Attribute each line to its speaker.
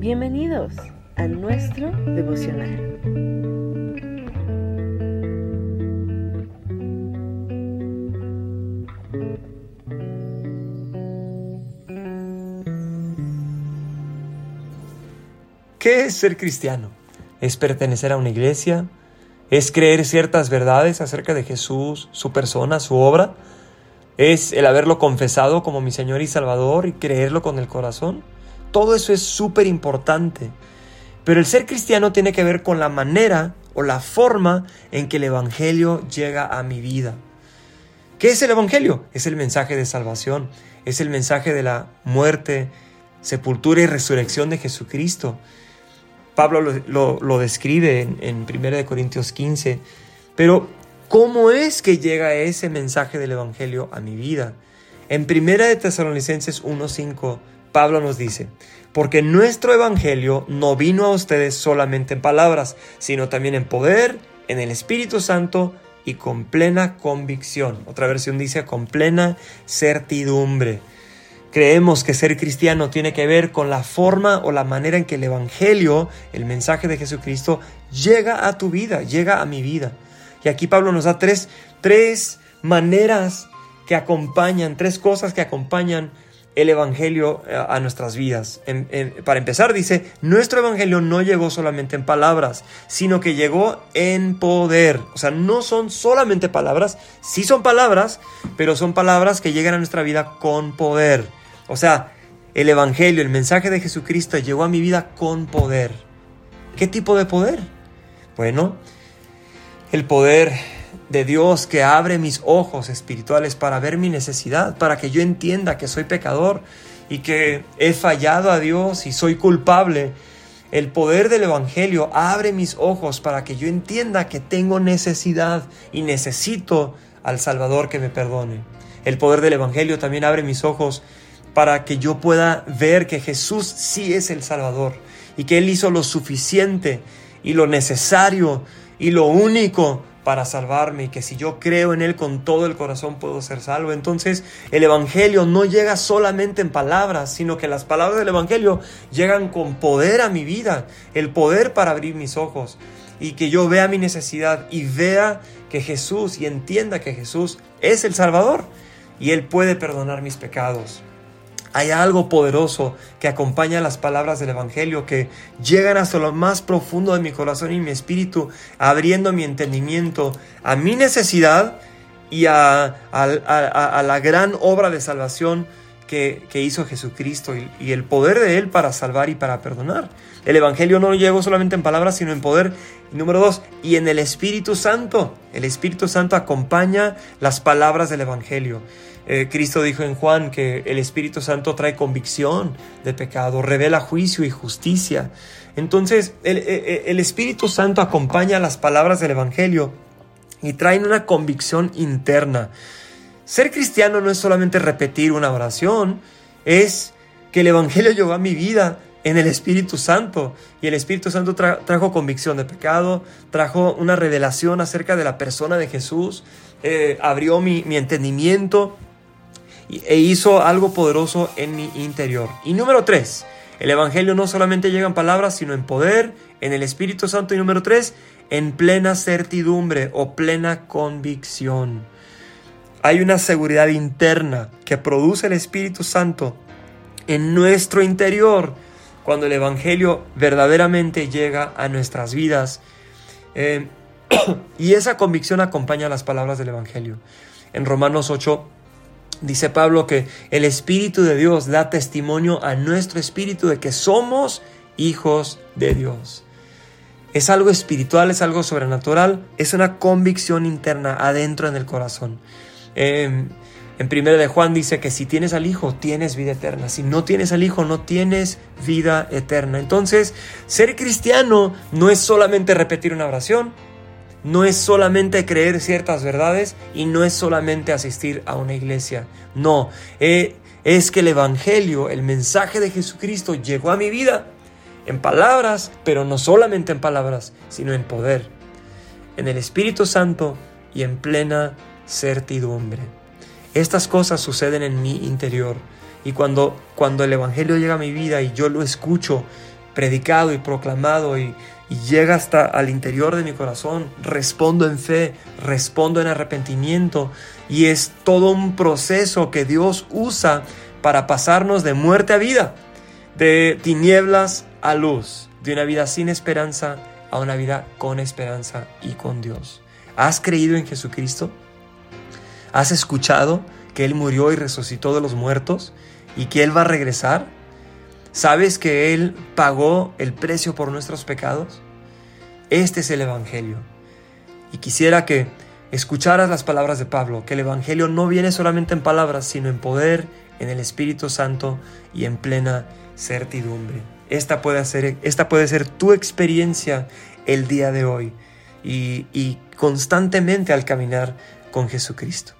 Speaker 1: Bienvenidos a nuestro devocional.
Speaker 2: ¿Qué es ser cristiano? ¿Es pertenecer a una iglesia? ¿Es creer ciertas verdades acerca de Jesús, su persona, su obra? ¿Es el haberlo confesado como mi Señor y Salvador y creerlo con el corazón? Todo eso es súper importante. Pero el ser cristiano tiene que ver con la manera o la forma en que el Evangelio llega a mi vida. ¿Qué es el Evangelio? Es el mensaje de salvación, es el mensaje de la muerte, sepultura y resurrección de Jesucristo. Pablo lo, describe en, en 1 Corintios 15, pero ¿cómo es que llega ese mensaje del Evangelio a mi vida? En 1 de Tesalonicenses 1.5 Pablo nos dice, porque nuestro Evangelio no vino a ustedes solamente en palabras, sino también en poder, en el Espíritu Santo y con plena convicción. Otra versión dice con plena certidumbre. Creemos que ser cristiano tiene que ver con la forma o la manera en que el Evangelio, el mensaje de Jesucristo, llega a tu vida, llega a mi vida. Y aquí Pablo nos da tres, tres maneras que acompañan, tres cosas que acompañan el Evangelio eh, a nuestras vidas. para empezar, dice, nuestro Evangelio no llegó solamente en palabras, sino que llegó en poder. O sea, no son solamente palabras, sí son palabras, pero son palabras que llegan a nuestra vida con poder. O sea, el Evangelio, el mensaje de Jesucristo llegó a mi vida con poder. ¿Qué tipo de poder? Bueno, el poder de Dios que abre mis ojos espirituales para ver mi necesidad, para que yo entienda que soy pecador y que he fallado a Dios y soy culpable. El poder del Evangelio abre mis ojos para que yo entienda que tengo necesidad y necesito al Salvador que me perdone. El poder del Evangelio también abre mis ojos para que yo pueda ver que Jesús sí es el Salvador y que Él hizo lo suficiente y lo necesario y lo único para salvarme y que si yo creo en Él con todo el corazón puedo ser salvo. Entonces el Evangelio no llega solamente en palabras, sino que las palabras del Evangelio llegan con poder a mi vida, el poder para abrir mis ojos y que yo vea mi necesidad y vea que Jesús y entienda que Jesús es el Salvador y Él puede perdonar mis pecados. Hay algo poderoso que acompaña las palabras del Evangelio que llegan hasta lo más profundo de mi corazón y mi espíritu, abriendo mi entendimiento a mi necesidad y a, la gran obra de salvación que, hizo Jesucristo y, el poder de Él para salvar y para perdonar. El Evangelio no llegó solamente en palabras, sino en poder. número dos, y en el Espíritu Santo. El Espíritu Santo acompaña las palabras del Evangelio. Eh, Cristo dijo en Juan que el Espíritu Santo trae convicción de pecado, revela juicio y justicia. Entonces, el, eh, eh, el Espíritu Santo acompaña las palabras del Evangelio y traen una convicción interna. Ser cristiano no es solamente repetir una oración, es que el Evangelio llegó a mi vida en el Espíritu Santo. Y el Espíritu Santo trajo convicción de pecado, trajo una revelación acerca de la persona de Jesús, abrió mi, mi entendimiento e hizo algo poderoso en mi interior. Y número tres, el Evangelio no solamente llega en palabras, sino en poder, en el Espíritu Santo. Y número tres, en plena certidumbre o plena convicción. Hay una seguridad interna que produce el Espíritu Santo en nuestro interior cuando el Evangelio verdaderamente llega a nuestras vidas. Eh, y esa convicción acompaña las palabras del Evangelio. En Romanos 8, Dice Pablo que el Espíritu de Dios da testimonio a nuestro espíritu de que somos hijos de Dios. Es algo espiritual, es algo sobrenatural, es una convicción interna adentro en el corazón. En 1 de Juan dice que si tienes al Hijo, tienes vida eterna. Si no tienes al Hijo, no tienes vida eterna. Entonces, ser cristiano no es solamente repetir una oración, no es solamente creer ciertas verdades y no es solamente asistir a una iglesia. No, eh, es que el Evangelio, el mensaje de Jesucristo llegó a mi vida en palabras, pero no solamente en palabras, sino en poder, en el Espíritu Santo y en plena certidumbre. Estas cosas suceden en mi interior y cuando, cuando el Evangelio llega a mi vida y yo lo escucho, predicado y proclamado y, y llega hasta al interior de mi corazón. Respondo en fe, respondo en arrepentimiento y es todo un proceso que Dios usa para pasarnos de muerte a vida, de tinieblas a luz, de una vida sin esperanza a una vida con esperanza y con Dios. ¿Has creído en Jesucristo? ¿Has escuchado que Él murió y resucitó de los muertos y que Él va a regresar? ¿Sabes que Él pagó el precio por nuestros pecados? Este es el Evangelio. Y quisiera que escucharas las palabras de Pablo, que el Evangelio no viene solamente en palabras, sino en poder, en el Espíritu Santo y en plena certidumbre. Esta puede ser, esta puede ser tu experiencia el día de hoy y, y constantemente al caminar con Jesucristo.